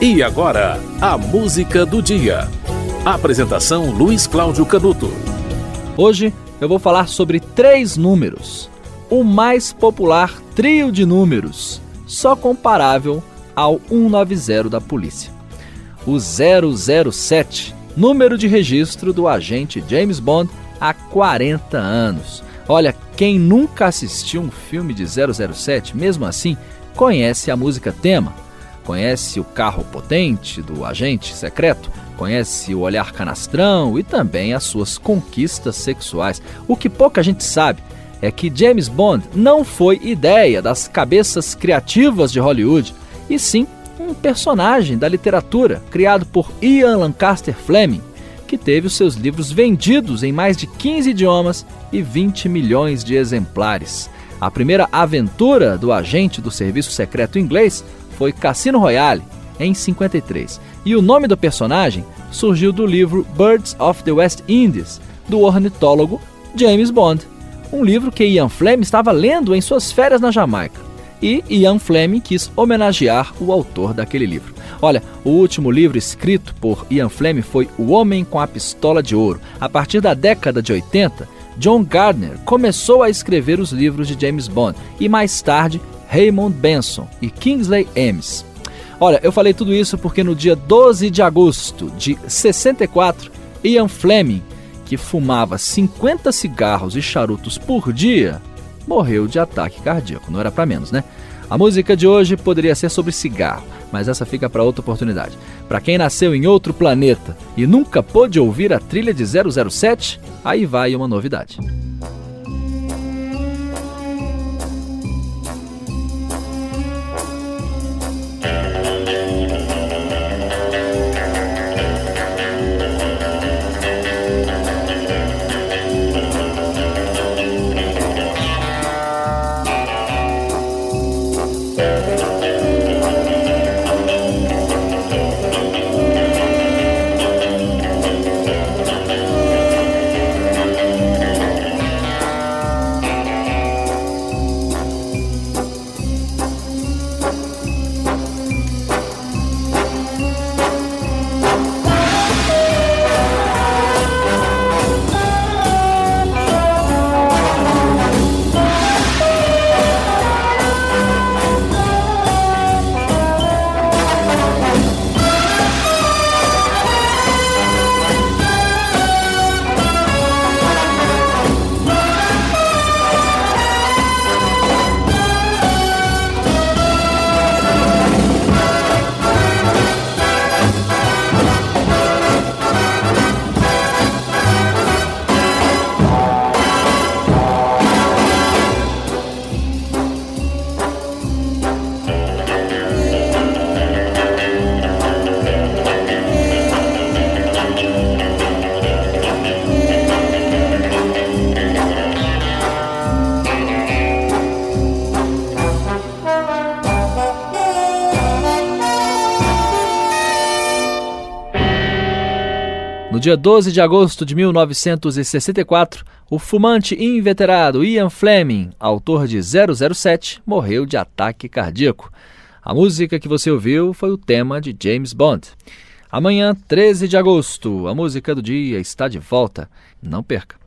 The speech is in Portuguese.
E agora, a música do dia. Apresentação Luiz Cláudio Canuto. Hoje eu vou falar sobre três números. O mais popular trio de números, só comparável ao 190 da polícia. O 007, número de registro do agente James Bond há 40 anos. Olha, quem nunca assistiu um filme de 007, mesmo assim, conhece a música tema Conhece o carro potente do agente secreto? Conhece o olhar canastrão e também as suas conquistas sexuais. O que pouca gente sabe é que James Bond não foi ideia das cabeças criativas de Hollywood, e sim um personagem da literatura criado por Ian Lancaster Fleming, que teve os seus livros vendidos em mais de 15 idiomas e 20 milhões de exemplares. A primeira aventura do agente do serviço secreto inglês foi Cassino Royale, em 53. E o nome do personagem surgiu do livro Birds of the West Indies, do ornitólogo James Bond, um livro que Ian Fleming estava lendo em suas férias na Jamaica. E Ian Fleming quis homenagear o autor daquele livro. Olha, o último livro escrito por Ian Fleming foi O Homem com a Pistola de Ouro. A partir da década de 80, John Gardner começou a escrever os livros de James Bond e mais tarde Raymond Benson e Kingsley Amis. Olha, eu falei tudo isso porque no dia 12 de agosto de 64, Ian Fleming, que fumava 50 cigarros e charutos por dia, morreu de ataque cardíaco. Não era para menos, né? A música de hoje poderia ser sobre cigarro, mas essa fica para outra oportunidade. Para quem nasceu em outro planeta e nunca pôde ouvir a trilha de 007, aí vai uma novidade. No dia 12 de agosto de 1964, o fumante inveterado Ian Fleming, autor de 007, morreu de ataque cardíaco. A música que você ouviu foi o tema de James Bond. Amanhã, 13 de agosto, a música do dia está de volta. Não perca.